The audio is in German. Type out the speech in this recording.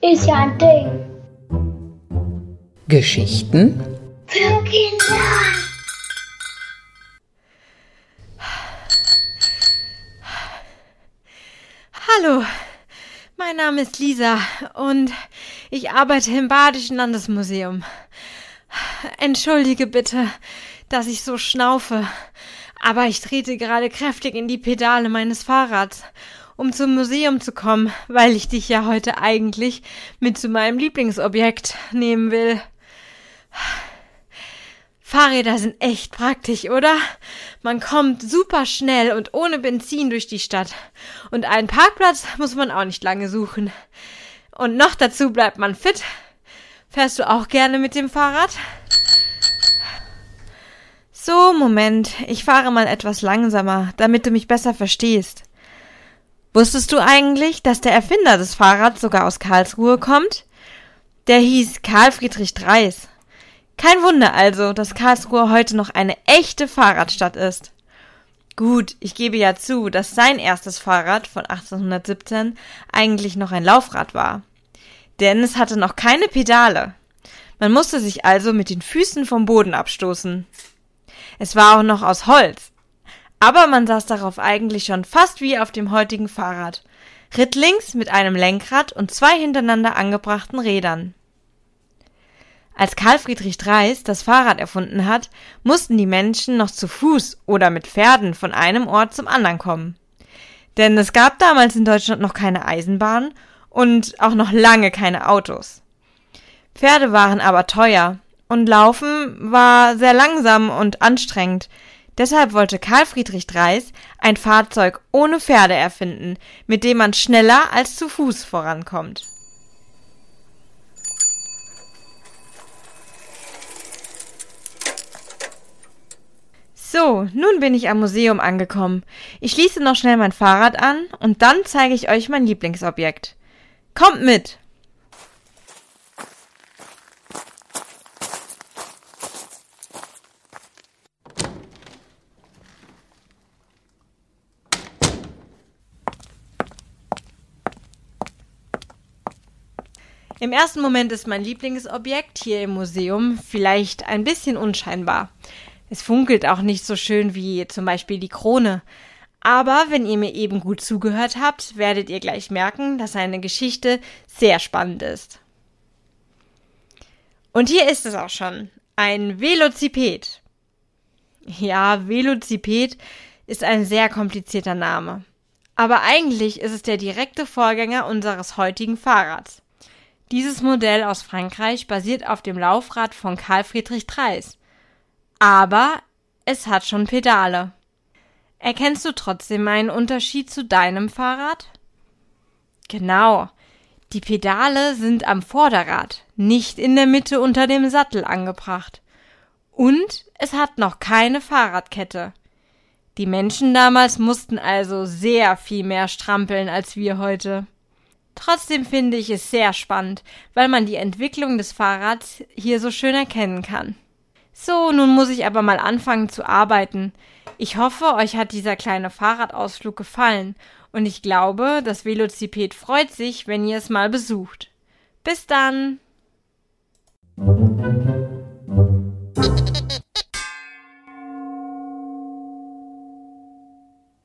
Ist ja ein Ding. Geschichten Für Kinder. Hallo, mein Name ist Lisa und ich arbeite im Badischen Landesmuseum. Entschuldige bitte, dass ich so schnaufe, aber ich trete gerade kräftig in die Pedale meines Fahrrads, um zum Museum zu kommen, weil ich dich ja heute eigentlich mit zu meinem Lieblingsobjekt nehmen will. Fahrräder sind echt praktisch, oder? Man kommt super schnell und ohne Benzin durch die Stadt. Und einen Parkplatz muss man auch nicht lange suchen. Und noch dazu bleibt man fit. Fährst du auch gerne mit dem Fahrrad? So, Moment, ich fahre mal etwas langsamer, damit du mich besser verstehst. Wusstest du eigentlich, dass der Erfinder des Fahrrads sogar aus Karlsruhe kommt? Der hieß Karl Friedrich Dreis. Kein Wunder also, dass Karlsruhe heute noch eine echte Fahrradstadt ist. Gut, ich gebe ja zu, dass sein erstes Fahrrad von 1817 eigentlich noch ein Laufrad war. Denn es hatte noch keine Pedale. Man musste sich also mit den Füßen vom Boden abstoßen. Es war auch noch aus Holz. Aber man saß darauf eigentlich schon fast wie auf dem heutigen Fahrrad. Rittlings mit einem Lenkrad und zwei hintereinander angebrachten Rädern. Als Karl Friedrich Dreis das Fahrrad erfunden hat, mussten die Menschen noch zu Fuß oder mit Pferden von einem Ort zum anderen kommen. Denn es gab damals in Deutschland noch keine Eisenbahn und auch noch lange keine Autos. Pferde waren aber teuer und Laufen war sehr langsam und anstrengend. Deshalb wollte Karl Friedrich Dreis ein Fahrzeug ohne Pferde erfinden, mit dem man schneller als zu Fuß vorankommt. So, nun bin ich am Museum angekommen. Ich schließe noch schnell mein Fahrrad an und dann zeige ich euch mein Lieblingsobjekt. Kommt mit! Im ersten Moment ist mein Lieblingsobjekt hier im Museum vielleicht ein bisschen unscheinbar. Es funkelt auch nicht so schön wie zum Beispiel die Krone. Aber wenn ihr mir eben gut zugehört habt, werdet ihr gleich merken, dass seine Geschichte sehr spannend ist. Und hier ist es auch schon. Ein Velociped. Ja, Velociped ist ein sehr komplizierter Name. Aber eigentlich ist es der direkte Vorgänger unseres heutigen Fahrrads. Dieses Modell aus Frankreich basiert auf dem Laufrad von Karl Friedrich Dreis. Aber es hat schon Pedale. Erkennst du trotzdem einen Unterschied zu deinem Fahrrad? Genau. Die Pedale sind am Vorderrad, nicht in der Mitte unter dem Sattel angebracht. Und es hat noch keine Fahrradkette. Die Menschen damals mussten also sehr viel mehr strampeln als wir heute. Trotzdem finde ich es sehr spannend, weil man die Entwicklung des Fahrrads hier so schön erkennen kann. So, nun muss ich aber mal anfangen zu arbeiten. Ich hoffe, euch hat dieser kleine Fahrradausflug gefallen und ich glaube, das Velociped freut sich, wenn ihr es mal besucht. Bis dann!